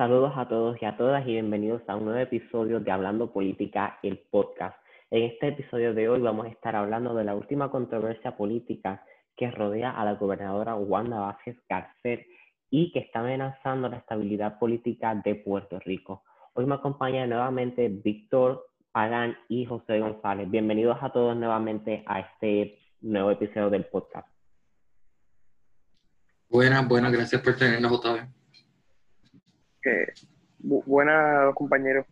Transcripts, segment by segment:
Saludos a todos y a todas y bienvenidos a un nuevo episodio de Hablando Política, el podcast. En este episodio de hoy vamos a estar hablando de la última controversia política que rodea a la gobernadora Wanda Vázquez Garcet y que está amenazando la estabilidad política de Puerto Rico. Hoy me acompaña nuevamente Víctor Pagán y José González. Bienvenidos a todos nuevamente a este nuevo episodio del podcast. Buenas, buenas, gracias por tenernos otra vez que buenas compañeros.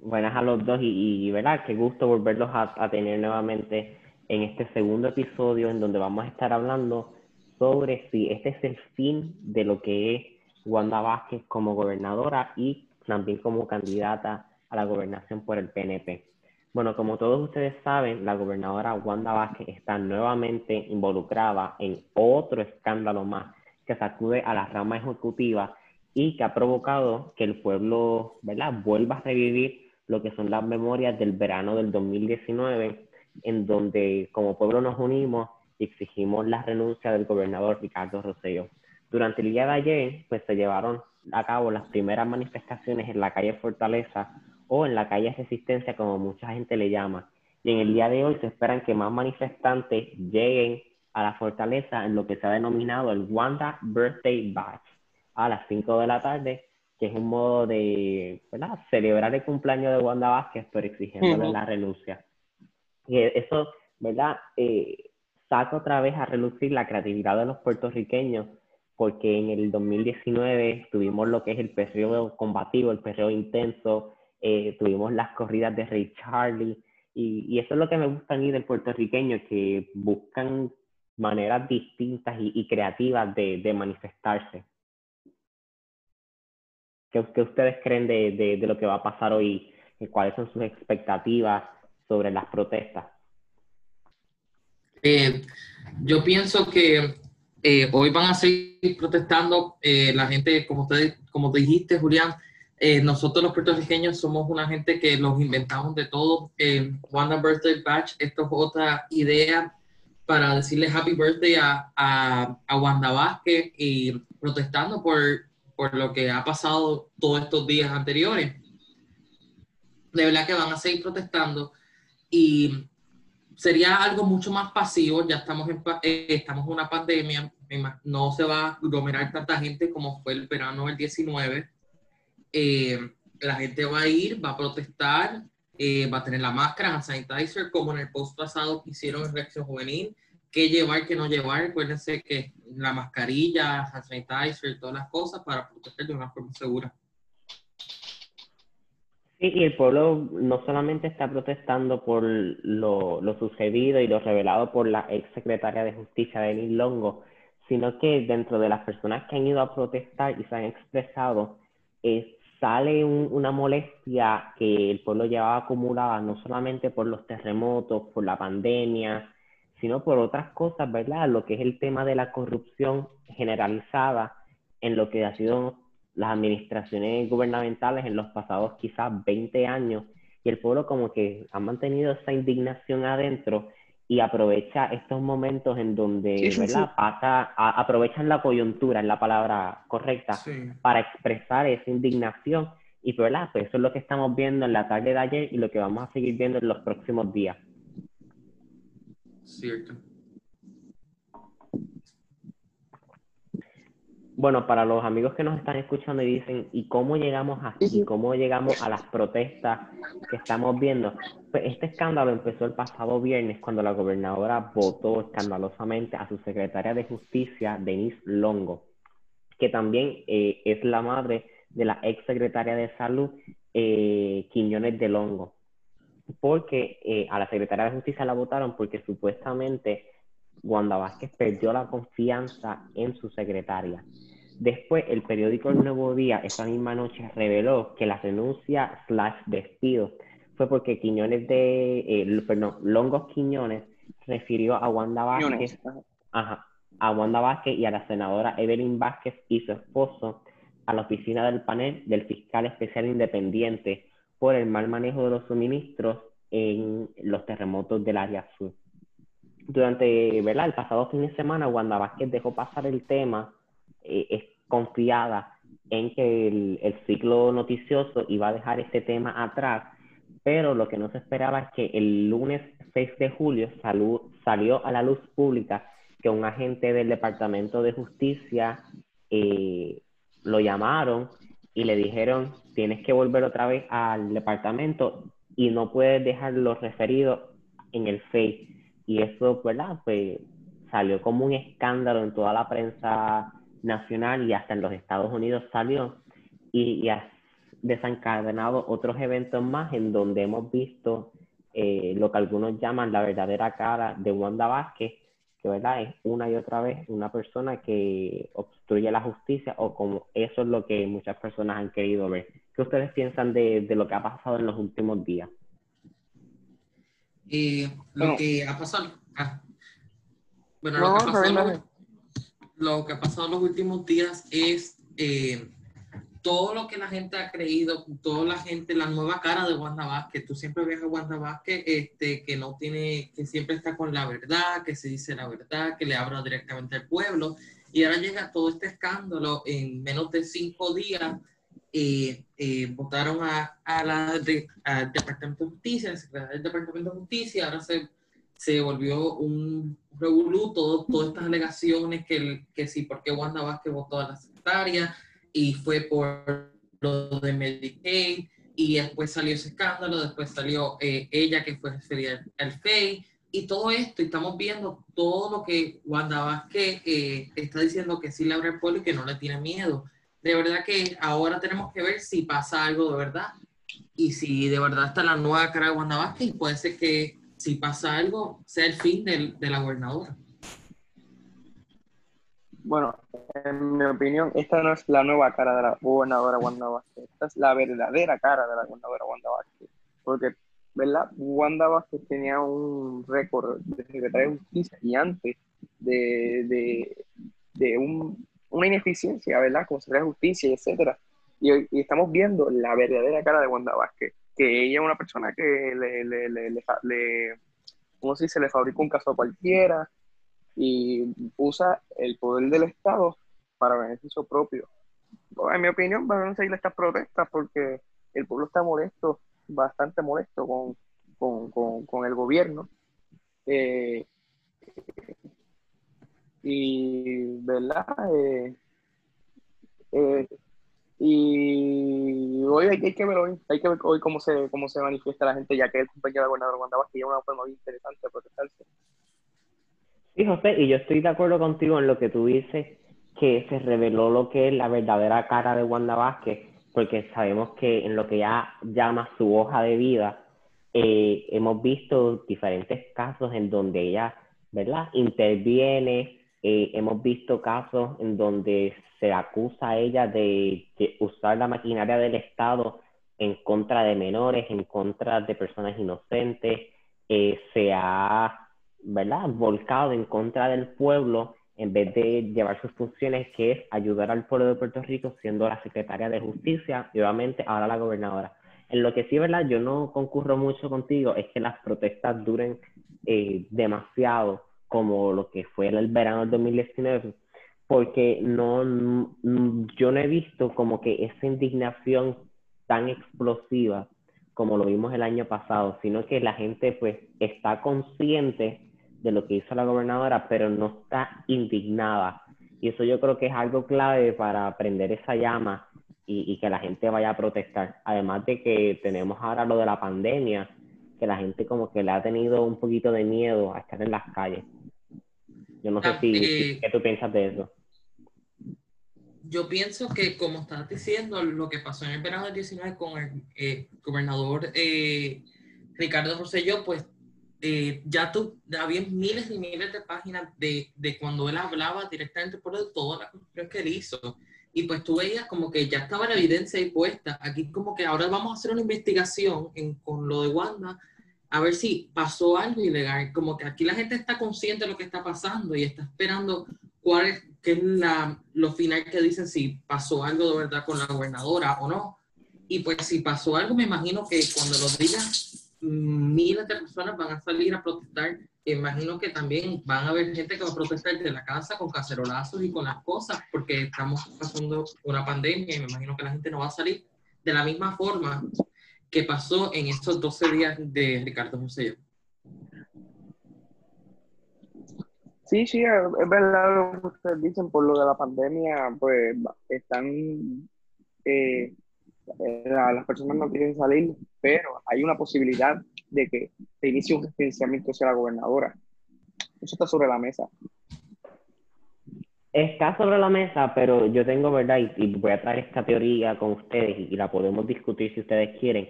Buenas a los dos y, verdad, qué gusto volverlos a, tener nuevamente en este segundo episodio en donde vamos a estar hablando sobre si este es el fin de lo que es Wanda Vázquez como gobernadora y también como candidata a la gobernación por el PNP. Bueno, como todos ustedes saben, la gobernadora Wanda Vázquez está nuevamente involucrada en otro escándalo más que sacude a la rama ejecutiva y que ha provocado que el pueblo ¿verdad? vuelva a revivir lo que son las memorias del verano del 2019, en donde como pueblo nos unimos y exigimos la renuncia del gobernador Ricardo Rosselló. Durante el día de ayer, pues se llevaron a cabo las primeras manifestaciones en la calle Fortaleza o en la calle Resistencia, como mucha gente le llama. Y en el día de hoy se esperan que más manifestantes lleguen a la fortaleza en lo que se ha denominado el Wanda Birthday Bash a las 5 de la tarde, que es un modo de ¿verdad? celebrar el cumpleaños de Wanda Vázquez, pero exigiéndole la renuncia. Y eso, ¿verdad? Eh, saca otra vez a relucir la creatividad de los puertorriqueños, porque en el 2019 tuvimos lo que es el periodo combativo, el periodo intenso, eh, tuvimos las corridas de Ray Charlie, y, y, eso es lo que me gusta a mí del puertorriqueño, que buscan maneras distintas y, creativas de, manifestarse. ¿Qué, ustedes creen de, lo que va a pasar hoy? ¿Cuáles son sus expectativas sobre las protestas? Eh, yo pienso que eh, hoy van a seguir protestando eh, la gente, como, usted, como te dijiste, Julián, nosotros los puertorriqueños somos una gente que los inventamos de todo. Wanda Birthday Batch, esto es otra idea para decirle happy birthday a, a, Wanda Vázquez y protestando por, por lo que ha pasado todos estos días anteriores. De verdad que van a seguir protestando y sería algo mucho más pasivo, ya estamos en, eh, estamos en una pandemia, no se va a aglomerar tanta gente como fue el verano del 19. Eh, la gente va a ir, va a protestar, eh, va a tener la máscara, hand sanitizer, como en el post pasado que hicieron en Reacción Juvenil, qué llevar, qué no llevar. Acuérdense que la mascarilla, hand sanitizer, todas las cosas para proteger de una forma segura. Sí, y el pueblo no solamente está protestando por lo, lo sucedido y lo revelado por la ex secretaria de Justicia, Denis Longo, sino que dentro de las personas que han ido a protestar y se han expresado, es sale una molestia que el pueblo llevaba acumulada no solamente por los terremotos, por la pandemia, sino por otras cosas, ¿verdad? Lo que es el tema de la corrupción generalizada en lo que ha sido las administraciones gubernamentales en los pasados quizás 20 años y el pueblo como que ha mantenido esa indignación adentro y aprovecha estos momentos en donde, ¿verdad? Pasa, aprovechan la coyuntura, es la palabra correcta, para expresar esa indignación. Y, ¿verdad? Pues eso es lo que estamos viendo en la tarde de ayer y lo que vamos a seguir viendo en los próximos días. Cierto. Bueno, para los amigos que nos están escuchando y dicen, ¿y cómo llegamos aquí? ¿Cómo llegamos a las protestas que estamos viendo? Pues este escándalo empezó el pasado viernes cuando la gobernadora votó escandalosamente a su secretaria de justicia, Denise Longo, que también eh, es la madre de la ex secretaria de salud, eh, Quiñones de Longo. Porque eh, a la secretaria de justicia la votaron porque supuestamente Wanda Vázquez perdió la confianza en su secretaria. Después, el periódico El Nuevo Día, esa misma noche, reveló que la renuncia slash despido fue porque Quiñones de, eh, perdón, Longos Quiñones refirió a Wanda Vázquez, a Wanda Vázquez y a la senadora Evelyn Vázquez y su esposo a la oficina del panel del fiscal especial independiente por el mal manejo de los suministros en los terremotos del área sur durante ¿verdad? el pasado fin de semana, Wanda Vázquez dejó pasar el tema, eh, es confiada en que el, ciclo noticioso iba a dejar este tema atrás, pero lo que no se esperaba es que el lunes 6 de julio salió a la luz pública que un agente del Departamento de Justicia eh, lo llamaron y le dijeron, tienes que volver otra vez al departamento y no puedes dejar los referidos en el FEI. Y eso, ¿verdad? Pues salió como un escándalo en toda la prensa nacional y hasta en los Estados Unidos salió y, ha desencadenado otros eventos más en donde hemos visto eh, lo que algunos llaman la verdadera cara de Wanda Vázquez, que verdad es una y otra vez una persona que obstruye la justicia o como eso es lo que muchas personas han querido ver. ¿Qué ustedes piensan de, de lo que ha pasado en los últimos días? Eh, lo que ha pasado, ah, bueno, lo, que ha pasado lo, que ha pasado en los últimos días es eh, todo lo que la gente ha creído, toda la gente, la nueva cara de Wanda Vázquez, tú siempre ves a Wanda Vázquez este, que no tiene, que siempre está con la verdad, que se dice la verdad, que le habla directamente al pueblo, y ahora llega todo este escándalo en menos de cinco días, eh, eh, votaron a, a la al Departamento de Justicia, el secretario del Departamento de Justicia, ahora se, se volvió un revolú, todas estas alegaciones que, que sí, porque Wanda Vázquez votó a la secretaria, y fue por lo de Medicaid y después salió ese escándalo, después salió eh, ella que fue referida al FEI y todo esto, y estamos viendo todo lo que Wanda Vázquez eh, está diciendo que sí le abre el pueblo y que no le tiene miedo. De verdad que ahora tenemos que ver si pasa algo de verdad y si de verdad está la nueva cara de Wanda Vázquez y puede ser que si pasa algo sea el fin de, de la gobernadora. Bueno, en mi opinión, esta no es la nueva cara de la gobernadora Wanda Vázquez, esta es la verdadera cara de la gobernadora Wanda Vázquez. Porque, ¿verdad? Wanda Vázquez tenía un récord de secretaria de justicia y antes de, de, un, una ineficiencia, ¿verdad? Como secretaria de justicia, etcétera. Y, y, estamos viendo la verdadera cara de Wanda Vázquez, que ella es una persona que le, le, le, le, ¿cómo se? Le fabrica un caso a cualquiera, y usa el poder del Estado para beneficio propio. En mi opinión, van a seguir estas protestas porque el pueblo está molesto, bastante molesto con, el gobierno. Eh, y, ¿verdad? Eh, eh, y hoy hay, que ver hoy, hay que ver hoy cómo se, cómo se manifiesta la gente, ya que el compañero de gobernador Wanda que lleva una forma muy interesante de protestarse. Sí, José, y yo estoy de acuerdo contigo en lo que tú dices, que se reveló lo que es la verdadera cara de Wanda Vázquez, porque sabemos que en lo que ya llama su hoja de vida, eh, hemos visto diferentes casos en donde ella, ¿verdad?, interviene, eh, hemos visto casos en donde se acusa a ella de, usar la maquinaria del Estado en contra de menores, en contra de personas inocentes, eh, se ha ¿verdad? Volcado en contra del pueblo en vez de llevar sus funciones, que es ayudar al pueblo de Puerto Rico, siendo la secretaria de Justicia y obviamente ahora la gobernadora. En lo que sí, ¿verdad? Yo no concurro mucho contigo, es que las protestas duren eh, demasiado, como lo que fue el verano del 2019, porque no, yo no he visto como que esa indignación tan explosiva como lo vimos el año pasado, sino que la gente pues está consciente de lo que hizo la gobernadora, pero no está indignada. Y eso yo creo que es algo clave para prender esa llama y, que la gente vaya a protestar. Además de que tenemos ahora lo de la pandemia, que la gente como que le ha tenido un poquito de miedo a estar en las calles. Yo no sé ah, si, eh, ¿qué tú piensas de eso? Yo pienso que, como estás diciendo, lo que pasó en el verano del 19 con el eh, gobernador eh, Ricardo Rosselló, pues eh, ya tú, había miles y miles de páginas de, de cuando él hablaba directamente por todas las cosas que él hizo. Y pues tú veías como que ya estaba la evidencia ahí puesta. Aquí como que ahora vamos a hacer una investigación en, con lo de Wanda, a ver si pasó algo ilegal. Como que aquí la gente está consciente de lo que está pasando y está esperando cuál es, qué es la, lo final que dicen si pasó algo de verdad con la gobernadora o no. Y pues si pasó algo, me imagino que cuando lo digan miles de personas van a salir a protestar. Imagino que también van a haber gente que va a protestar de la casa con cacerolazos y con las cosas, porque estamos pasando una pandemia y me imagino que la gente no va a salir de la misma forma que pasó en estos 12 días de Ricardo José. Sí, sí, es verdad lo que ustedes dicen, por lo de la pandemia, pues están, eh, eh, las personas no quieren salir, pero hay una posibilidad de que se inicie un financiamiento hacia la gobernadora. Eso está sobre la mesa. Está sobre la mesa, pero yo tengo, ¿verdad? Y, voy a traer esta teoría con ustedes y, la podemos discutir si ustedes quieren,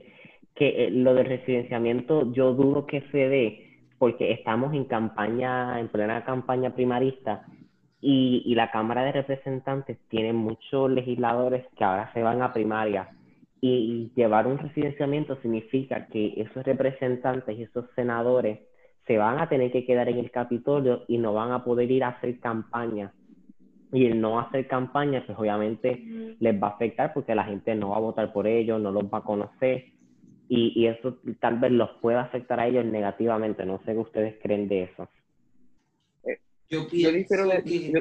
que eh, lo del residenciamiento yo dudo que se dé porque estamos en campaña, en plena campaña primarista y, y la Cámara de Representantes tiene muchos legisladores que ahora se van a primaria y llevar un residenciamiento significa que esos representantes y esos senadores se van a tener que quedar en el Capitolio y no van a poder ir a hacer campaña. Y el no hacer campaña, pues obviamente les va a afectar porque la gente no va a votar por ellos, no los va a conocer y, y eso tal vez los pueda afectar a ellos negativamente. No sé qué ustedes creen de eso. Yo pienso, que, yo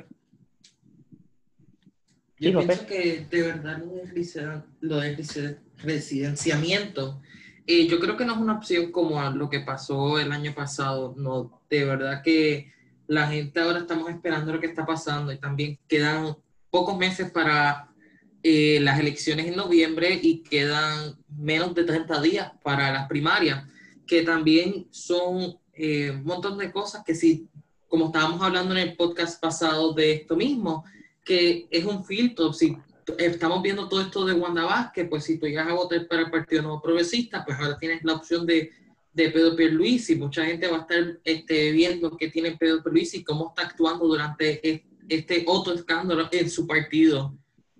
pienso que de verdad lo del residenciamiento, eh, yo creo que no es una opción como lo que pasó el año pasado. No, de verdad que la gente ahora estamos esperando lo que está pasando y también quedan pocos meses para eh, las elecciones en noviembre y quedan menos de 30 días para las primarias, que también son eh, un montón de cosas que si, como estábamos hablando en el podcast pasado de esto mismo, que es un filtro, si estamos viendo todo esto de Wanda Vázquez, pues si tú llegas a votar para el Partido Nuevo Progresista, pues ahora tienes la opción de, de Pedro Pierluisi, mucha gente va a estar este, viendo qué tiene Pedro Pierluisi y cómo está actuando durante este otro escándalo en su partido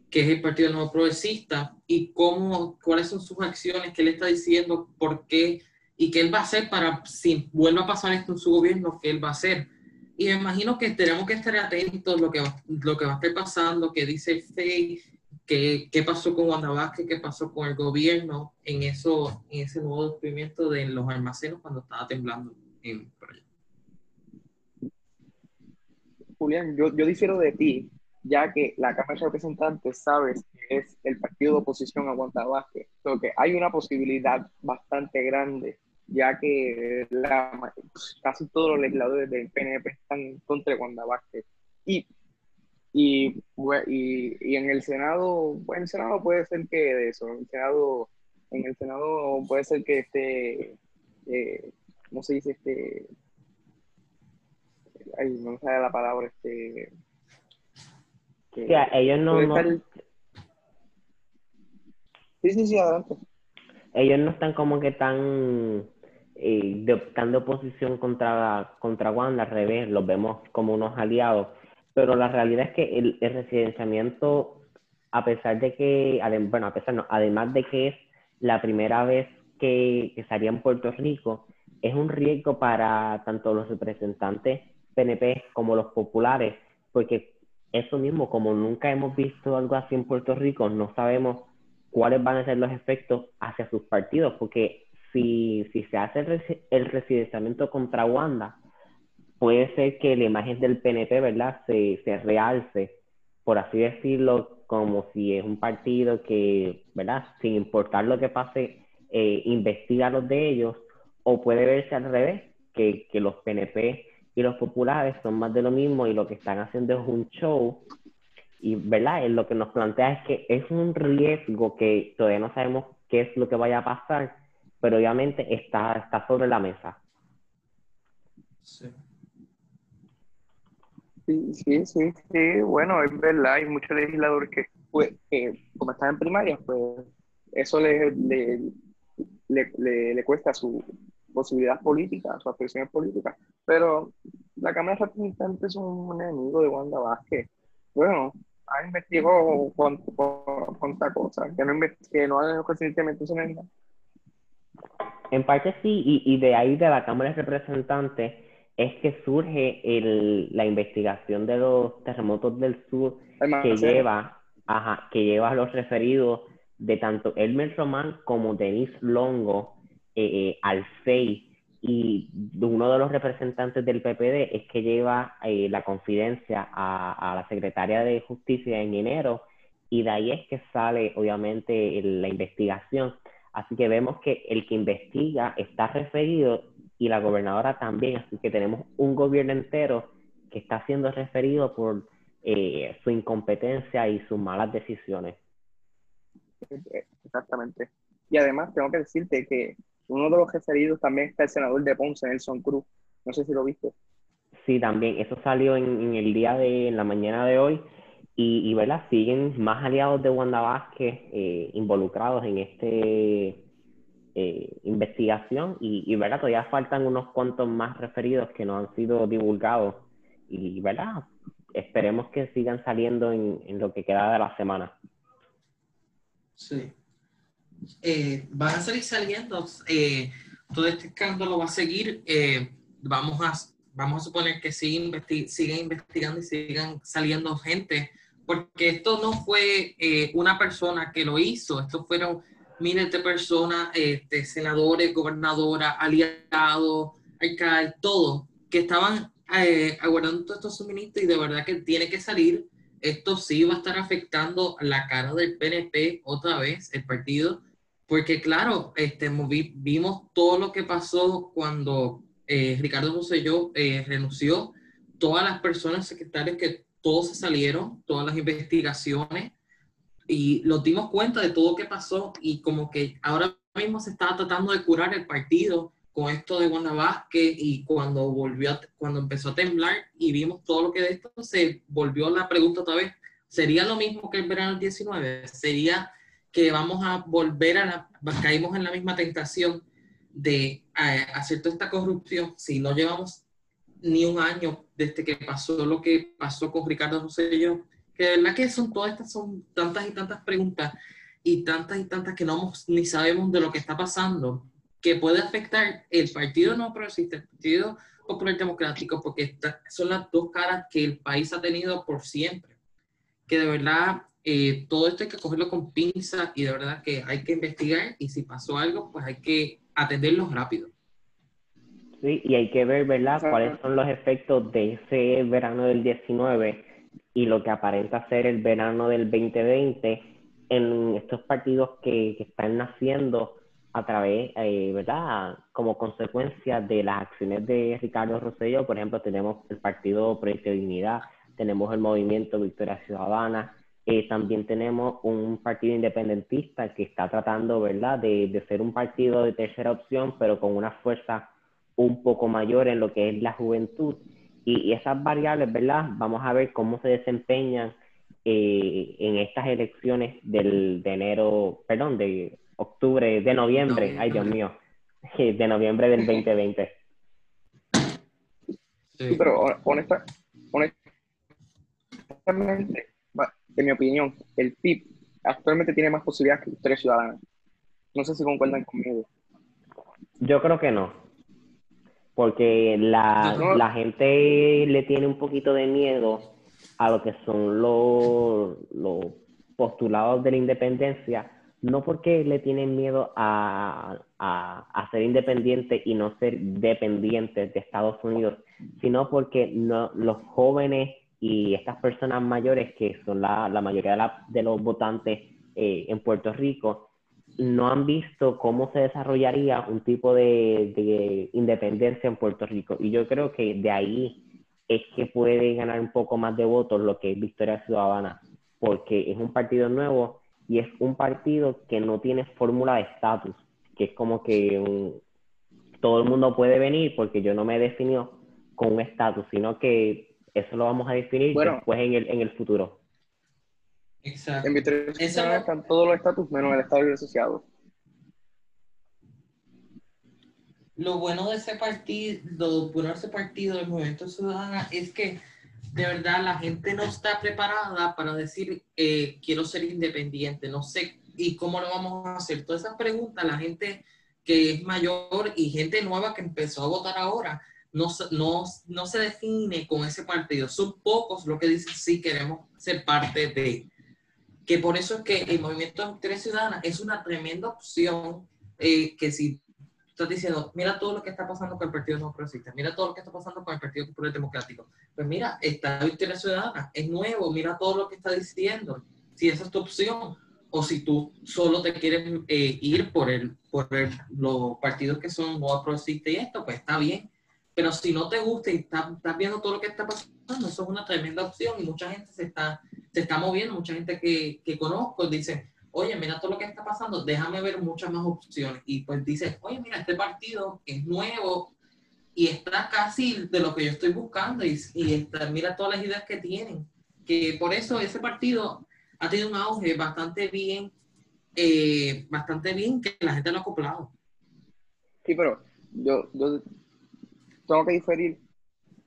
que es el Partido Nuevo Progresista, y cómo, cuáles son sus acciones, qué le está diciendo, por qué, y qué él va a hacer para, si vuelva a pasar esto en su gobierno, qué él va a hacer. Y me imagino que tenemos que estar atentos a lo que, va, lo que va a estar pasando, qué dice FEI, qué, pasó con Wanda qué pasó con el gobierno en, eso, en ese nuevo descubrimiento de los almacenes cuando estaba temblando en, Julián, yo, yo difiero de ti ya que la Cámara de Representantes sabe que es el partido de oposición a Wanda Vázquez. que hay una posibilidad bastante grande, ya que la, casi todos los legisladores del PNP están contra Wanda Vázquez. Y, y, y, en el Senado, bueno, en el Senado puede ser que de eso, en el Senado, en el Senado puede ser que esté, eh, ¿cómo se dice? Este, ay, no me sale la palabra, este ellos no, Sí, sí, sí, adelante. Ellos no están como que tan eh, de, oposición contra, contra Wanda, al revés, los vemos como unos aliados. Pero la realidad es que el, residenciamiento, a pesar de que, bueno, a pesar no, además de que es la primera vez que, que en Puerto Rico, es un riesgo para tanto los representantes PNP como los populares, porque eso mismo, como nunca hemos visto algo así en Puerto Rico, no sabemos cuáles van a ser los efectos hacia sus partidos, porque si, se hace el, residenciamiento contra Wanda, puede ser que la imagen del PNP, ¿verdad?, se, realce, por así decirlo, como si es un partido que, ¿verdad?, sin importar lo que pase, eh, investiga los de ellos, o puede verse al revés, que los PNP y los populares son más de lo mismo y lo que están haciendo es un show. Y, ¿verdad? lo que nos plantea es que es un riesgo que todavía no sabemos qué es lo que vaya a pasar, pero obviamente está, está sobre la mesa. Sí. Sí, sí, sí, bueno, es verdad, hay muchos legisladores que, pues, como están en primaria, pues eso le, le, le, le cuesta su, posibilidad política, su aspiraciones políticas. Pero la Cámara de Representantes es un enemigo de Wanda Vázquez. Bueno, ha investigado cuánta cosa, que no, que no ha recientemente nada. En parte sí, y, y, de ahí de la Cámara de Representantes es que surge el, la investigación de los terremotos del sur que lleva, ajá, que lleva a los referidos de tanto Elmer Román como Denis Longo eh, al 6 y uno de los representantes del PPD es que lleva eh, la confidencia a, a, la secretaria de Justicia en enero y de ahí es que sale obviamente la investigación. Así que vemos que el que investiga está referido y la gobernadora también, así que tenemos un gobierno entero que está siendo referido por eh, su incompetencia y sus malas decisiones. Exactamente. Y además tengo que decirte que uno de los referidos también está el senador de Ponce, Nelson Cruz. No sé si lo viste. Sí, también. Eso salió en, el día de, en la mañana de hoy. Y, ¿verdad? siguen más aliados de Wanda Vázquez eh, involucrados en este eh, investigación y, ¿verdad? Todavía faltan unos cuantos más referidos que no han sido divulgados y, ¿verdad? Esperemos que sigan saliendo en, lo que queda de la semana. Sí. Eh, van a salir saliendo, eh, todo este escándalo va a seguir, eh, vamos, a, vamos a suponer que investi sigan investigando y sigan saliendo gente, porque esto no fue eh, una persona que lo hizo, esto fueron miles de personas, este, senadores, gobernadoras, aliados, alcaldes, todo, que estaban eh, aguardando todos estos suministros y de verdad que tiene que salir. Esto sí va a estar afectando la cara del PNP otra vez, el partido, porque claro, este, vimos todo lo que pasó cuando eh, Ricardo Rosselló eh, renunció, todas las personas secretarias que todos se salieron, todas las investigaciones, y nos dimos cuenta de todo lo que pasó y como que ahora mismo se estaba tratando de curar el partido con esto de Wanda Vázquez y cuando volvió, cuando empezó a temblar y vimos todo lo que de esto, se volvió la pregunta otra vez, ¿sería lo mismo que el verano del 19? ¿Sería que vamos a volver a la, caímos en la misma tentación de hacer toda esta corrupción si no llevamos ni un año desde que pasó lo que pasó con Ricardo Rosselló? que de verdad que son todas estas, son tantas y tantas preguntas y tantas y tantas que no ni sabemos de lo que está pasando, que puede afectar el Partido No Progresista, el Partido Popular Democrático, porque son las dos caras que el país ha tenido por siempre. Que de verdad eh, todo esto hay que cogerlo con pinza y de verdad que hay que investigar y si pasó algo, pues hay que atenderlo rápido. Sí, y hay que ver, ¿verdad?, cuáles son los efectos de ese verano del 19 y lo que aparenta ser el verano del 2020 en estos partidos que, que están naciendo a través, eh, ¿verdad? Como consecuencia de las acciones de Ricardo Rosselló, por ejemplo, tenemos el Partido Proyecto Dignidad, tenemos el Movimiento Victoria Ciudadana, eh, también tenemos un partido independentista que está tratando, ¿verdad?, de, de ser un partido de tercera opción, pero con una fuerza un poco mayor en lo que es la juventud. Y, esas variables, ¿verdad? Vamos a ver cómo se desempeñan eh, en estas elecciones del, de enero, perdón, de octubre, de noviembre, ay Dios mío, de noviembre del 2020. Sí, pero honesta, honestamente, en mi opinión, el PIB actualmente tiene más posibilidades que tres ciudadanos. No sé si concuerdan conmigo. Yo creo que no porque la, la, gente le tiene un poquito de miedo a lo que son los, los postulados de la independencia, no porque le tienen miedo a, a, a, ser independientes y no ser dependientes de Estados Unidos, sino porque no, los jóvenes y estas personas mayores, que son la, la mayoría de, la, de, los votantes eh, en Puerto Rico, no han visto cómo se desarrollaría un tipo de, independencia en Puerto Rico. Y yo creo que de ahí es que puede ganar un poco más de votos lo que es Victoria Ciudadana, porque es un partido nuevo y es un partido que no tiene fórmula de estatus, que es como que todo el mundo puede venir porque yo no me he definido con un estatus, sino que eso lo vamos a definir después en el, en el futuro. Exacto. En Victoria están todos los estatus menos el Estado asociado. Lo bueno de ese partido, lo bueno de ese partido del Movimiento Ciudadano es que de verdad la gente no está preparada para decir eh, quiero ser independiente, no sé y cómo lo vamos a hacer. Todas esas preguntas, la gente que es mayor y gente nueva que empezó a votar ahora, no, no, no se define con ese partido. Son pocos los que dicen sí queremos ser parte de que por eso es que el movimiento de Ciudadana es una tremenda opción eh, que si estás diciendo, mira todo lo que está pasando con el Partido Progresista, mira todo lo que está pasando con el Partido Popular Democrático. Pues mira, está Victoria Ciudadana, es nuevo, mira todo lo que está diciendo, si esa es tu opción, o si tú solo te quieres eh, ir por, el, por los partidos que son no progresistas y esto, pues está bien. Pero si no te gusta y estás, estás, viendo todo lo que está pasando, eso es una tremenda opción y mucha gente se está, se está moviendo, mucha gente que, que conozco dice, oye, mira todo lo que está pasando, déjame ver muchas más opciones. Y pues dice, oye, mira, este partido es nuevo y está casi de lo que yo estoy buscando y, y mira todas las ideas que tienen. Que por eso ese partido ha tenido un auge bastante bien, eh, bastante bien que la gente lo ha acoplado. Sí, pero yo, yo tengo que diferir.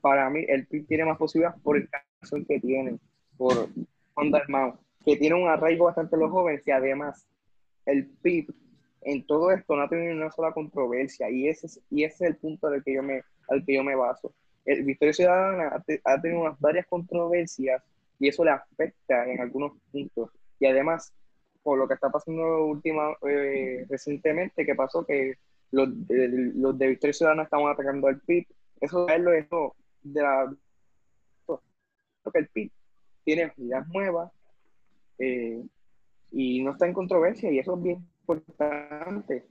Para mí, el PIB tiene más posibilidades por el caso que tiene, por Honda que tiene un arraigo bastante los jóvenes y además el PIB en todo esto no ha tenido una sola controversia y ese es, y ese es el punto al que yo me, al que yo me baso. El Victoria Ciudadana ha, tenido unas varias controversias y eso le afecta en algunos puntos. Y además, por lo que está pasando última, eh, recientemente, que pasó que los de, los de Victoria Ciudadana estaban atacando al PIB, eso es lo de la... Porque el PIB tiene ideas nuevas, eh, y no está en controversia y eso es bien importante.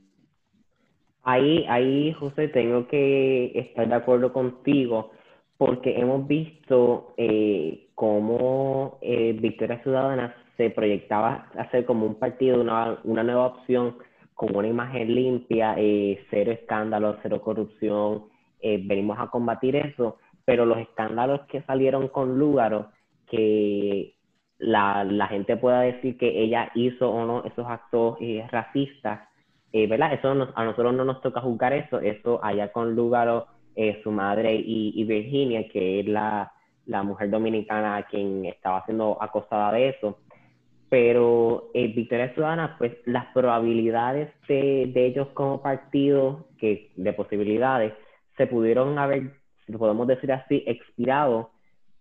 Ahí, ahí, José, tengo que estar de acuerdo contigo porque hemos visto eh, cómo eh, Victoria Ciudadana se proyectaba a ser como un partido, una, una nueva opción con una imagen limpia, eh, cero escándalos, cero corrupción, venimos a combatir eso, pero los escándalos que salieron con Lúgaro, que la, la, gente pueda decir que ella hizo o no esos actos eh, racistas, eh, ¿verdad? Eso a nosotros no nos toca juzgar eso, eso allá con Lugaro, eh, su madre y, Virginia, que es la, la, mujer dominicana quien estaba siendo acosada de eso. Pero Victoria Ciudadana, pues las probabilidades de, de ellos como partido, que de posibilidades, se pudieron haber, si podemos decir así, expirado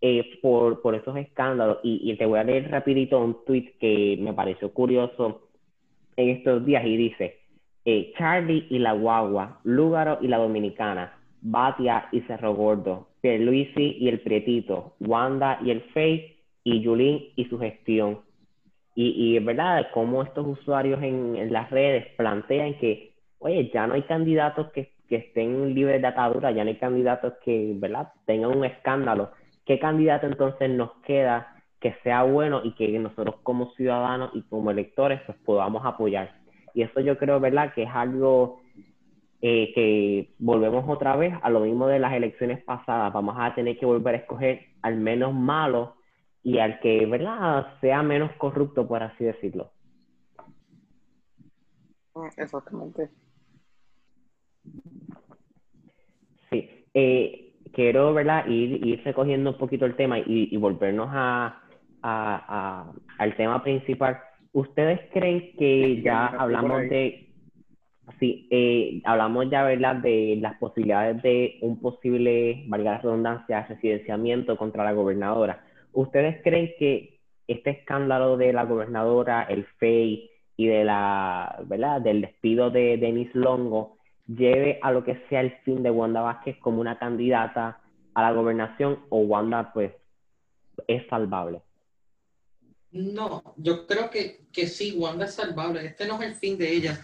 eh, por, por esos escándalos. Y, te voy a leer rapidito un tweet que me pareció curioso en estos días y dice, eh, Charlie y la guagua, Lúgaro y la dominicana, Batia y Cerro Gordo, Pierluisi y el Prietito, Wanda y el Face y Yulín y su gestión. Y, y es verdad cómo estos usuarios en, en, las redes plantean que, oye, ya no hay candidatos que, que estén libres de atadura, ya no hay candidatos que, ¿verdad?, tengan un escándalo ¿qué candidato entonces nos queda que sea bueno y que nosotros como ciudadanos y como electores pues podamos apoyar? Y eso yo creo, ¿verdad?, que es algo eh, que volvemos otra vez a lo mismo de las elecciones pasadas. Vamos a tener que volver a escoger al menos malo y al que, ¿verdad?, sea menos corrupto, por así decirlo. Exactamente. Sí. Eh, quiero ¿verdad? Ir, ir recogiendo un poquito el tema y, y volvernos a, a, a, al tema principal. ¿Ustedes creen que ya hablamos de, sí, eh, hablamos ya ¿verdad? de las posibilidades de un posible, valga la redundancia, residenciamiento contra la gobernadora? ¿Ustedes creen que este escándalo de la gobernadora, el FEI y de la, ¿verdad? del despido de Denis Longo lleve a lo que sea el fin de Wanda Vázquez como una candidata a la gobernación o Wanda pues es salvable? No, yo creo que, que sí, Wanda es salvable. Este no es el fin de ella.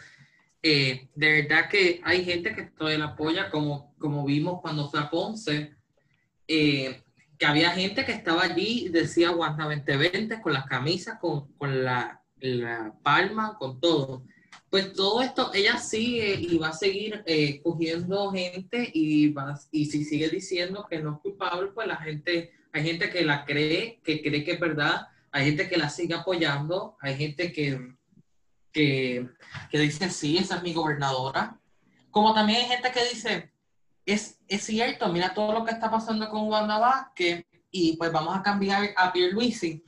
Eh, de verdad que hay gente que todavía la apoya, como, como vimos cuando fue a Ponce, eh, que había gente que estaba allí decía Wanda 2020 con las camisas, con, con la, la palma, con todo pues todo esto, ella sigue y va a seguir eh, cogiendo gente y, va, y si sigue diciendo que no es culpable, pues la gente, hay gente que la cree, que cree que es verdad, hay gente que la sigue apoyando, hay gente que, que, que dice, sí, esa es mi gobernadora, como también hay gente que dice, es, es cierto, mira todo lo que está pasando con Wanda Vázquez y pues vamos a cambiar a Pierluisi.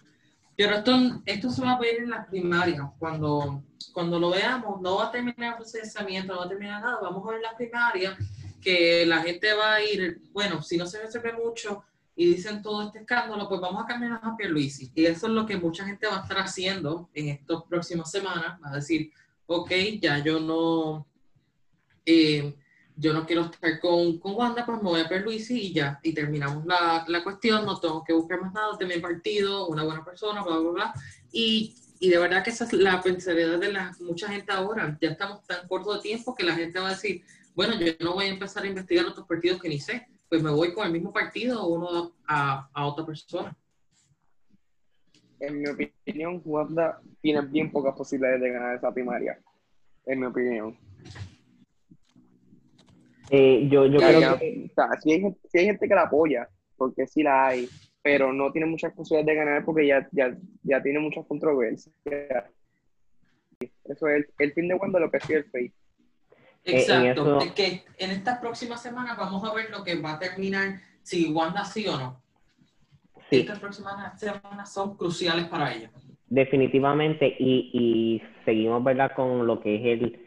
Pero esto, esto se va a ver en las primarias, cuando cuando lo veamos, no va a terminar el procesamiento, no va a terminar nada, vamos a ver la primaria, que la gente va a ir, bueno, si no se resuelve mucho y dicen todo este escándalo, pues vamos a cambiar a Pierluisi. Y eso es lo que mucha gente va a estar haciendo en estas próximas semanas, va a decir, ok, ya yo no, eh, yo no quiero estar con, con Wanda, pues me voy a Luisi y ya, y terminamos la, la, cuestión, no tengo que buscar más nada mi partido, una buena persona, bla, bla, bla. Y, y de verdad que esa es la pensabilidad de la, mucha gente ahora. Ya estamos tan corto de tiempo que la gente va a decir, bueno, yo no voy a empezar a investigar otros partidos que ni sé, pues me voy con el mismo partido o uno a, a otra persona. En mi opinión, Wanda tiene bien pocas posibilidades de ganar esa primaria. En mi opinión. Eh, yo, yo creo que... O sea, si hay, si hay, gente que la apoya, porque sí la hay, pero no tiene muchas posibilidades de ganar porque ya, ya, ya tiene muchas controversias. Eso es el, fin de Wanda lo que sigue el Face. Exacto, es que en estas próximas semanas vamos a ver lo que va a terminar, si Wanda sí o no. Estas próximas semanas son cruciales para ella. Definitivamente, y, y seguimos ¿verdad? con lo que es el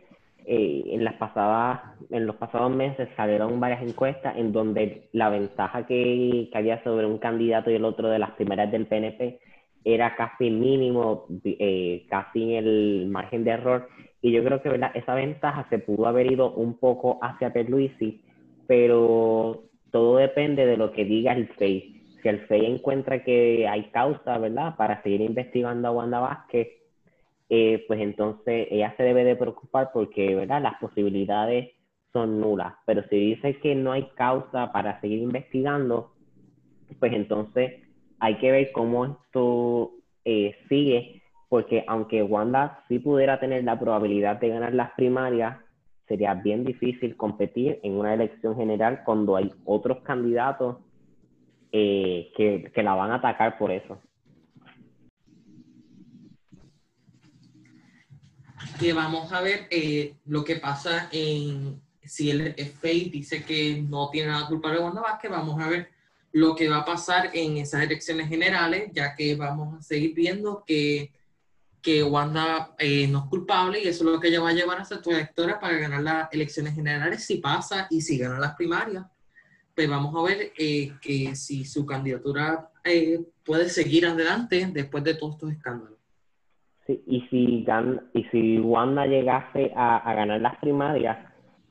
eh, en las pasadas, en los pasados meses salieron varias encuestas en donde la ventaja que, que, había sobre un candidato y el otro de las primeras del PNP era casi mínimo, eh, casi en el margen de error. Y yo creo que ¿verdad? esa ventaja se pudo haber ido un poco hacia Perluisi, pero todo depende de lo que diga el FEI. Si el FEI encuentra que hay causa, ¿verdad?, para seguir investigando a Wanda Vázquez, eh, pues entonces ella se debe de preocupar porque, ¿verdad? Las posibilidades son nulas. Pero si dice que no hay causa para seguir investigando, pues entonces hay que ver cómo esto eh, sigue, porque aunque Wanda sí pudiera tener la probabilidad de ganar las primarias, sería bien difícil competir en una elección general cuando hay otros candidatos eh, que, que la van a atacar por eso. Que vamos a ver eh, lo que pasa en si el FEI dice que no tiene nada culpable Wanda Vázquez, vamos a ver lo que va a pasar en esas elecciones generales, ya que vamos a seguir viendo que, que Wanda eh, no es culpable y eso es lo que ella va a llevar a su trayectoria para ganar las elecciones generales, si pasa y si gana las primarias. Pues vamos a ver eh, que si su candidatura puede seguir adelante después de todos estos escándalos y, si y si Wanda llegase a, ganar las primarias,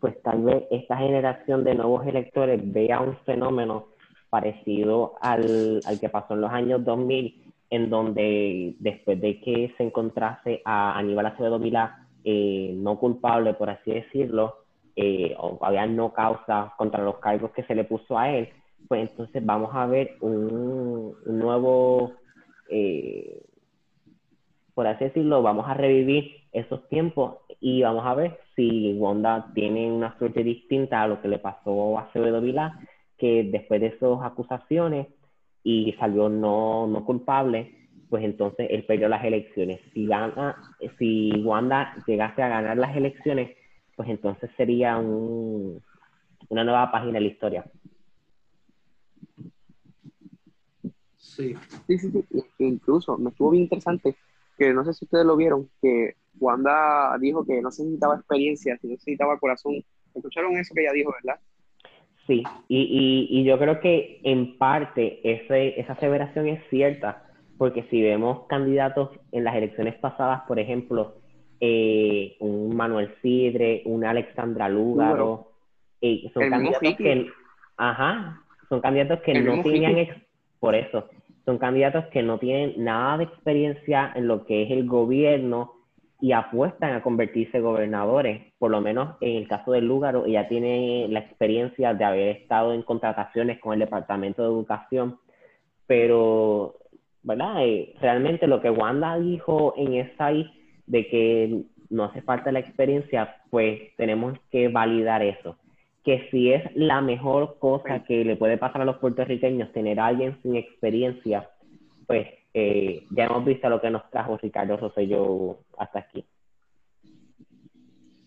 pues tal vez esta generación de nuevos electores vea un fenómeno parecido al, que pasó en los años 2000, en donde después de que se encontrase a Aníbal Acevedo Vilá eh, no culpable, por así decirlo, eh, o había no causa contra los cargos que se le puso a él, pues entonces vamos a ver un, nuevo eh, por así decirlo, vamos a revivir esos tiempos y vamos a ver si Wanda tiene una suerte distinta a lo que le pasó a Acevedo Vilá, que después de esas acusaciones y salió no, no culpable, pues entonces él perdió las elecciones. Si, gana, si Wanda llegase a ganar las elecciones, pues entonces sería un, una nueva página de la historia. Sí. sí, sí, sí. Incluso me estuvo bien interesante que no sé si ustedes lo vieron, que Wanda dijo que no necesitaba experiencia, sino necesitaba corazón. ¿Escucharon eso que ella dijo, verdad? Sí, y, y, yo creo que en parte ese, esa aseveración es cierta, porque si vemos candidatos en las elecciones pasadas, por ejemplo, eh, un Manuel Sidre, un Alexandra Lúgaro, eh, son candidatos que, ajá, son candidatos que no tenían, por eso, son candidatos que no tienen nada de experiencia en lo que es el gobierno y apuestan a convertirse gobernadores. Por lo menos en el caso de Lúgaro, ella tiene la experiencia de haber estado en contrataciones con el Departamento de Educación, pero, ¿verdad? Eh, realmente lo que Wanda dijo en esa de que no hace falta la experiencia, pues tenemos que validar eso que si es la mejor cosa que le puede pasar a los puertorriqueños tener a alguien sin experiencia, pues eh, ya hemos visto lo que nos trajo Ricardo Rosselló hasta aquí.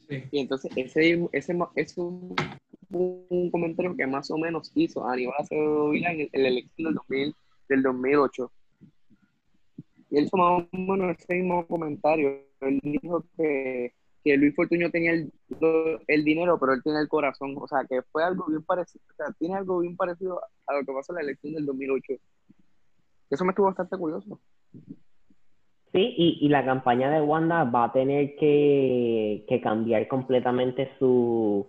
Sí. Y entonces ese, ese es un, comentario que más o menos hizo Aníbal Acevedo Vila en, en, la elección del, 2000, del 2008. Y él hizo más o menos ese mismo comentario. Él dijo que que Luis Fortuño tenía el, el, dinero, pero él tiene el corazón. O sea, que fue algo bien parecido, o sea, tiene algo bien parecido a lo que pasó en la elección del 2008. Eso me estuvo bastante curioso. Sí, y, y la campaña de Wanda va a tener que, que cambiar completamente su,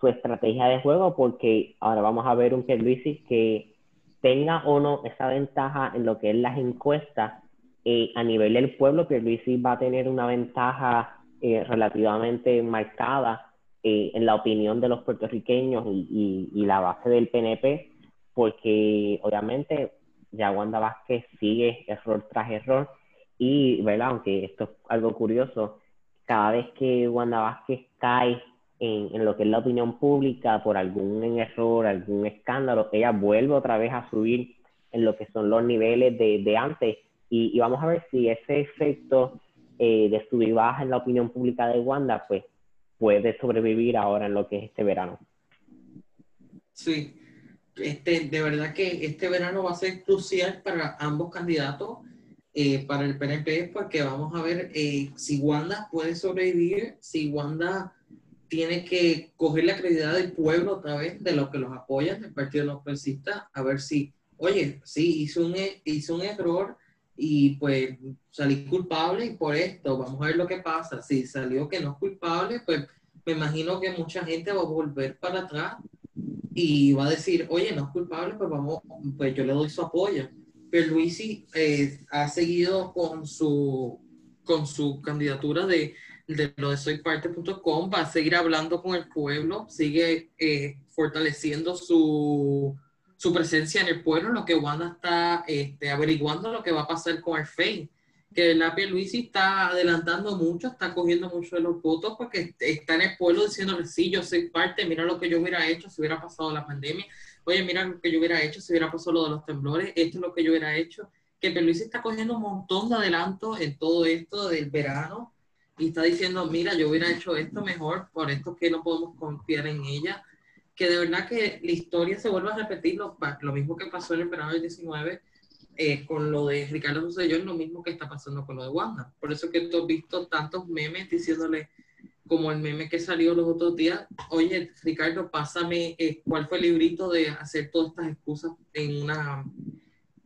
su estrategia de juego porque ahora vamos a ver un Pierluisi que tenga o no esa ventaja en lo que es las encuestas eh, a nivel del pueblo, Pierluisi va a tener una ventaja eh, relativamente marcada eh, en la opinión de los puertorriqueños y, la base del PNP, porque obviamente ya Wanda Vázquez sigue error tras error y, ¿verdad? Aunque esto es algo curioso, cada vez que Wanda Vázquez cae en, lo que es la opinión pública por algún error, algún escándalo, ella vuelve otra vez a subir en lo que son los niveles de, de antes. Y, vamos a ver si ese efecto eh, de subir baja en la opinión pública de Wanda, pues puede sobrevivir ahora en lo que es este verano. Sí, este, de verdad que este verano va a ser crucial para ambos candidatos eh, para el PNP porque vamos a ver eh, si Wanda puede sobrevivir, si Wanda tiene que coger la credibilidad del pueblo otra vez, de los que los apoyan, del Partido de los Progresistas, a ver si, oye, sí, hizo un, e, hizo un error y pues salí culpable por esto, vamos a ver lo que pasa. Si salió que no es culpable, pues me imagino que mucha gente va a volver para atrás y va a decir, oye, no es culpable, pues vamos, pues yo le doy su apoyo. Pero Luisi eh, ha seguido con su, con su candidatura de, de lo de soyparte.com, va a seguir hablando con el pueblo, sigue eh, fortaleciendo su, su, presencia en el pueblo, lo que Wanda está este, averiguando lo que va a pasar con el FEI. Que la Luisi está adelantando mucho, está cogiendo mucho de los votos porque está en el pueblo diciéndole, sí, yo soy parte, mira lo que yo hubiera hecho si hubiera pasado la pandemia, oye, mira lo que yo hubiera hecho si hubiera pasado lo de los temblores, esto es lo que yo hubiera hecho. Que Luis está cogiendo un montón de adelanto en todo esto del verano y está diciendo, mira, yo hubiera hecho esto mejor, por esto que no podemos confiar en ella. Que de verdad que la historia se vuelve a repetir, lo, lo mismo que pasó en el verano del 19 eh, con lo de Ricardo Rosselló, es lo mismo que está pasando con lo de Wanda. Por eso que tú has visto tantos memes diciéndole, como el meme que salió los otros días, oye, Ricardo, pásame eh, cuál fue el librito de hacer todas estas excusas en una,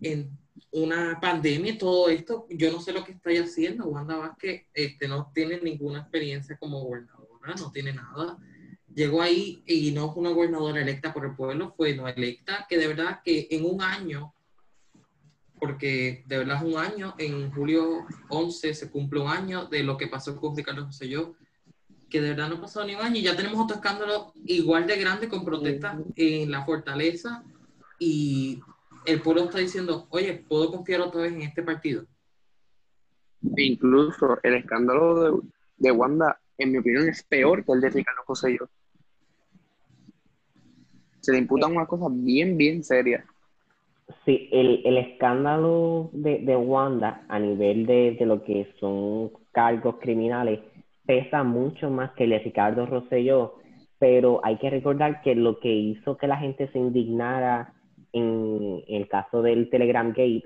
en una pandemia y todo esto. Yo no sé lo que estáis haciendo. Wanda Vázquez este, no tiene ninguna experiencia como gobernadora, no tiene nada. Llegó ahí y no fue una gobernadora electa por el pueblo, fue no electa, que de verdad que en un año, porque de verdad es un año, en julio 11 se cumple un año de lo que pasó con Ricardo José yo que de verdad no ha pasado ni un año y ya tenemos otro escándalo igual de grande con protestas en la fortaleza y el pueblo está diciendo, oye, ¿puedo confiar otra vez en este partido? Incluso el escándalo de, de, Wanda, en mi opinión, es peor que el de Ricardo José yo. Se le imputan unas cosas bien, bien serias. Sí, el, el escándalo de, de, Wanda a nivel de, de lo que son cargos criminales pesa mucho más que el de Ricardo Rosselló, pero hay que recordar que lo que hizo que la gente se indignara en, el caso del Telegram Gate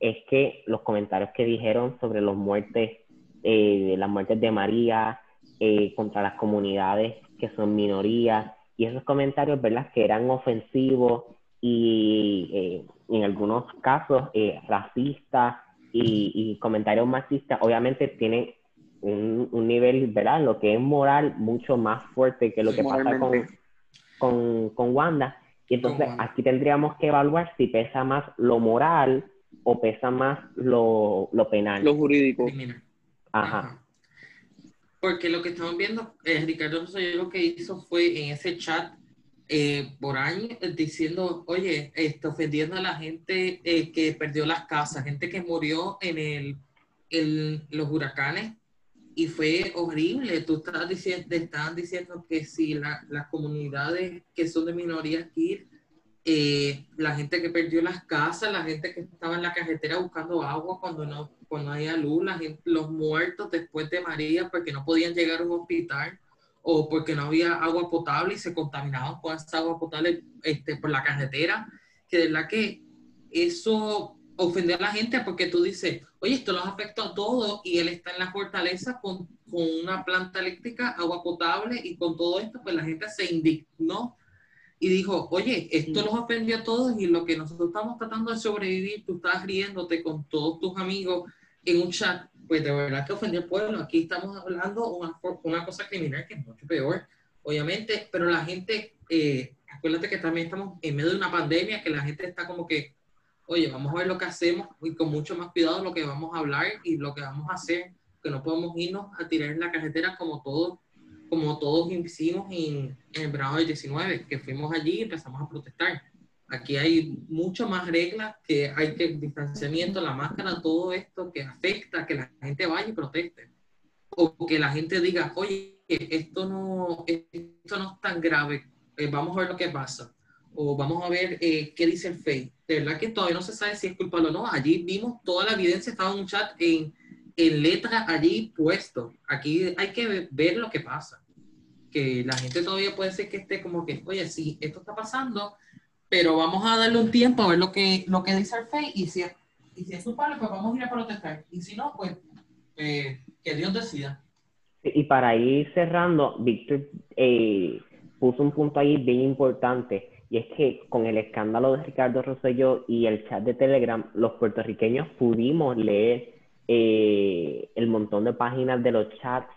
es que los comentarios que dijeron sobre los muertes, eh, las muertes de María eh, contra las comunidades que son minorías, y esos comentarios, ¿verdad?, que eran ofensivos y eh, en algunos casos eh, racistas y, y, comentarios machistas, obviamente tienen un, un, nivel, ¿verdad? Lo que es moral mucho más fuerte que lo que pasa con, con, con, Wanda. Y entonces aquí tendríamos que evaluar si pesa más lo moral o pesa más lo, lo penal. Lo jurídico. Ajá. Porque lo que estamos viendo, eh, Ricardo lo que hizo fue en ese chat eh, por año eh, diciendo, oye, está ofendiendo a la gente eh, que perdió las casas, gente que murió en el, el, los huracanes y fue horrible. Tú estabas diciendo, estaban diciendo que si la, las comunidades que son de minoría aquí, eh, la gente que perdió las casas, la gente que estaba en la carretera buscando agua cuando no, cuando había luz, la gente, los muertos después de María porque no podían llegar a un hospital o porque no había agua potable y se contaminaban con esa agua potable este, por la carretera, que de verdad que eso ofender a la gente porque tú dices, oye, esto los afecta a todos y él está en la fortaleza con, con, una planta eléctrica, agua potable y con todo esto, pues la gente se indignó y dijo, oye, esto los ofendió a todos y lo que nosotros estamos tratando de sobrevivir, tú estás riéndote con todos tus amigos en un chat pues de verdad que ofendió al pueblo. Aquí estamos hablando una, una cosa criminal que es mucho peor, obviamente, pero la gente, eh, acuérdate que también estamos en medio de una pandemia, que la gente está como que, oye, vamos a ver lo que hacemos y con mucho más cuidado lo que vamos a hablar y lo que vamos a hacer, que no podemos irnos a tirar en la carretera como todos como todos hicimos en, en el verano del 19, que fuimos allí y empezamos a protestar. Aquí hay muchas más reglas, que hay que distanciamiento, la máscara, todo esto que afecta que la gente vaya y proteste. O que la gente diga, oye, esto no, esto no es tan grave, eh, vamos a ver lo que pasa. O vamos a ver eh, qué dice el FEI. De verdad que todavía no se sabe si es culpable o no. Allí vimos toda la evidencia, estaba en un chat en, en letra allí puesto. Aquí hay que ver lo que pasa. Que la gente todavía puede ser que esté como que, oye, sí, esto está pasando, pero vamos a darle un tiempo a ver lo que, lo que dice el FEI y si, y si es culpable, pues vamos a ir a protestar. Y si no, pues eh, que Dios decida. Y para ir cerrando, Víctor eh, puso un punto ahí bien importante, y es que con el escándalo de Ricardo Rosselló y el chat de Telegram, los puertorriqueños pudimos leer eh, el montón de páginas de los chats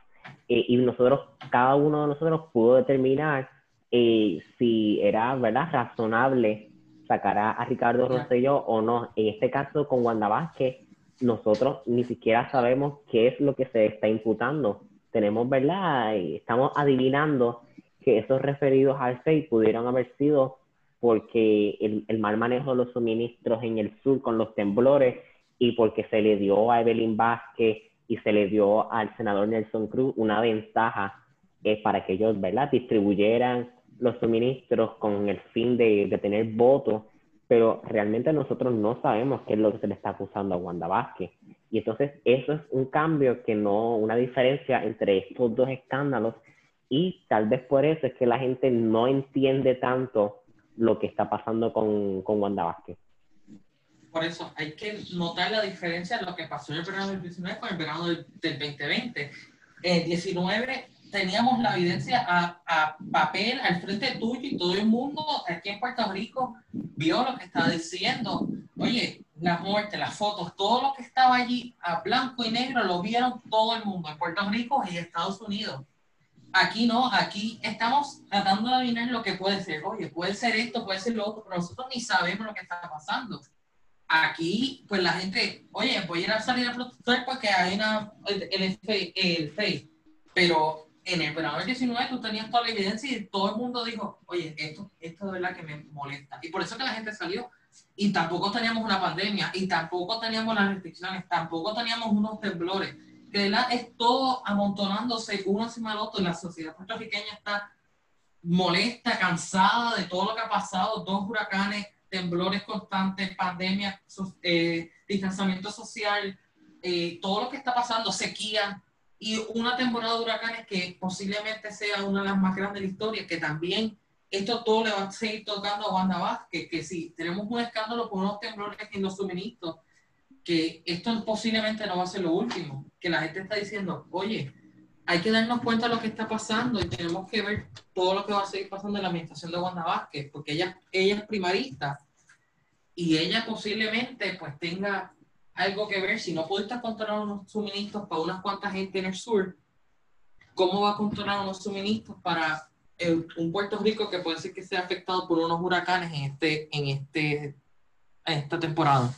y nosotros, cada uno de nosotros pudo determinar eh, si era verdad razonable sacar a, Ricardo Rosselló o no. En este caso con Wanda Vázquez, nosotros ni siquiera sabemos qué es lo que se está imputando. Tenemos, ¿verdad? Estamos adivinando que esos referidos al FEI pudieron haber sido porque el, el, mal manejo de los suministros en el sur con los temblores y porque se le dio a Evelyn Vázquez y se le dio al senador Nelson Cruz una ventaja eh, para que ellos, ¿verdad?, distribuyeran los suministros con el fin de, tener votos, pero realmente nosotros no sabemos qué es lo que se le está acusando a Wanda Vázquez. Y entonces eso es un cambio que no, una diferencia entre estos dos escándalos y tal vez por eso es que la gente no entiende tanto lo que está pasando con, con Wanda Vázquez. Por eso hay que notar la diferencia de lo que pasó en el verano del 19 con el verano del, del 2020. En 19 teníamos la evidencia a, a, papel al frente tuyo y todo el mundo aquí en Puerto Rico vio lo que estaba diciendo. Oye, la muerte, las fotos, todo lo que estaba allí a blanco y negro lo vieron todo el mundo en Puerto Rico y Estados Unidos. Aquí no, aquí estamos tratando de adivinar lo que puede ser. Oye, puede ser esto, puede ser lo otro, pero nosotros ni sabemos lo que está pasando. Aquí, pues la gente, oye, voy a ir a salir a protestar porque hay una, el, el, el, el pero en el verano del 19 tú tenías toda la evidencia y todo el mundo dijo, oye, esto, esto de verdad que me molesta. Y por eso que la gente salió. Y tampoco teníamos una pandemia, y tampoco teníamos las restricciones, tampoco teníamos unos temblores. Que de verdad es todo amontonándose uno encima del otro. La sociedad puertorriqueña está molesta, cansada de todo lo que ha pasado. Dos huracanes, temblores constantes, pandemia, eh, distanciamiento social, eh, todo lo que está pasando, sequía y una temporada de huracanes que posiblemente sea una de las más grandes de la historia, que también esto todo le va a seguir tocando a Wanda Vázquez, que si tenemos un escándalo por unos temblores en los suministros, que esto posiblemente no va a ser lo último, que la gente está diciendo, oye, hay que darnos cuenta de lo que está pasando y tenemos que ver todo lo que va a seguir pasando en la administración de Wanda Vázquez, porque ella, ella es primarista y ella posiblemente pues tenga algo que ver, si no pudiste controlar unos suministros para unas cuantas gente en el sur, ¿cómo va a controlar unos suministros para un Puerto Rico que puede ser que sea afectado por unos huracanes en, este, en, este, en esta temporada?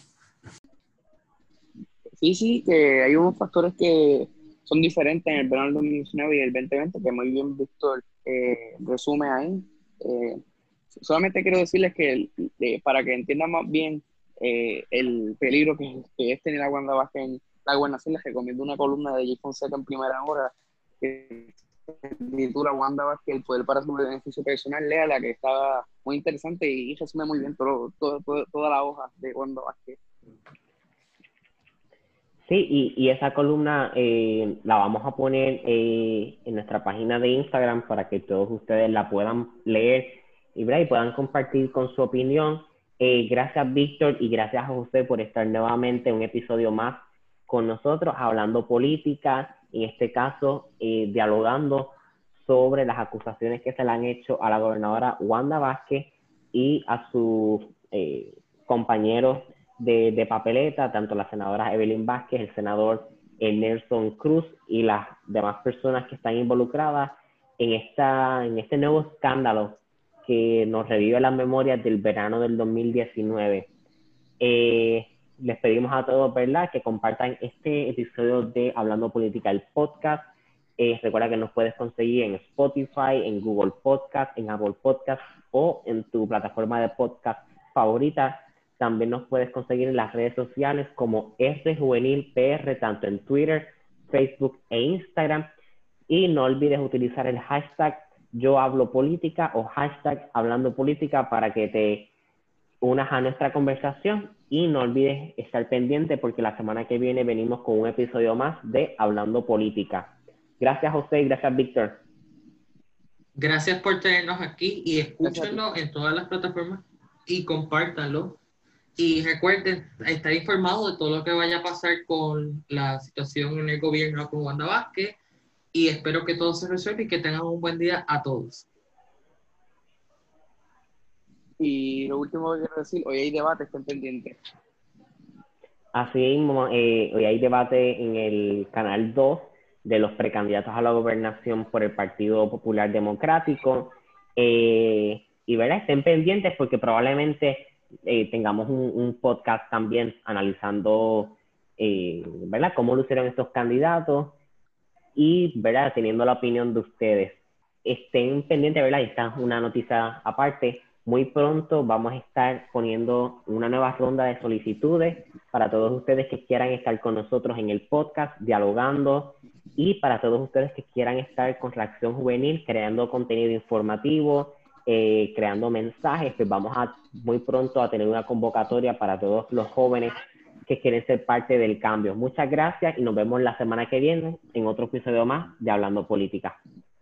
Sí, sí, que hay unos factores que son diferentes en el verano del 2019 y el 2020, que muy bien Víctor eh, resume ahí. Eh, solamente quiero decirles que eh, para que entiendan más bien eh, el peligro que, es tener a Wanda Vázquez en la gobernación, les recomiendo una columna de J. Fonseca en primera hora que titula Wanda Vázquez, el poder para su beneficio personal, lea la que estaba muy interesante y resume muy bien todo, toda la hoja de Wanda Vázquez. Sí, y, y esa columna eh, la vamos a poner eh, en nuestra página de Instagram para que todos ustedes la puedan leer y, puedan compartir con su opinión. Eh, gracias, Víctor, y gracias a José por estar nuevamente en un episodio más con nosotros, hablando política, en este caso, eh, dialogando sobre las acusaciones que se le han hecho a la gobernadora Wanda Vázquez y a sus eh, compañeros de, papeleta, tanto la senadora Evelyn Vázquez, el senador Nelson Cruz y las demás personas que están involucradas en, esta, en este nuevo escándalo que nos revive las memorias del verano del 2019. Eh, les pedimos a todos, ¿verdad?, que compartan este episodio de Hablando Política, el podcast. Eh, recuerda que nos puedes conseguir en Spotify, en Google Podcast, en Apple Podcast o en tu plataforma de podcast favorita. También nos puedes conseguir en las redes sociales como S Juvenil PR, tanto en Twitter, Facebook e Instagram. Y no olvides utilizar el hashtag Yo Hablo Política o hashtag Hablando Política para que te unas a nuestra conversación y no olvides estar pendiente porque la semana que viene venimos con un episodio más de Hablando Política. Gracias José y gracias Víctor. Gracias por tenernos aquí y escúchenlo en todas las plataformas y compártanlo. Y recuerden estar informados de todo lo que vaya a pasar con la situación en el gobierno con Wanda Vázquez y espero que todo se resuelva y que tengan un buen día a todos. Y lo último que quiero decir, hoy hay debate, estén pendientes. Así mismo, eh, hoy hay debate en el canal 2 de los precandidatos a la gobernación por el Partido Popular Democrático. Eh, y ¿verdad? estén pendientes porque probablemente eh, tengamos un, podcast también analizando ¿verdad? cómo lucieron estos candidatos y ¿verdad? teniendo la opinión de ustedes. Estén pendientes, ¿verdad? Esta es una noticia aparte muy pronto vamos a estar poniendo una nueva ronda de solicitudes para todos ustedes que quieran estar con nosotros en el podcast, dialogando, y para todos ustedes que quieran estar con Reacción Juvenil, creando contenido informativo, eh, creando mensajes, pues vamos a muy pronto a tener una convocatoria para todos los jóvenes que quieren ser parte del cambio. Muchas gracias y nos vemos la semana que viene en otro episodio más de Hablando Política.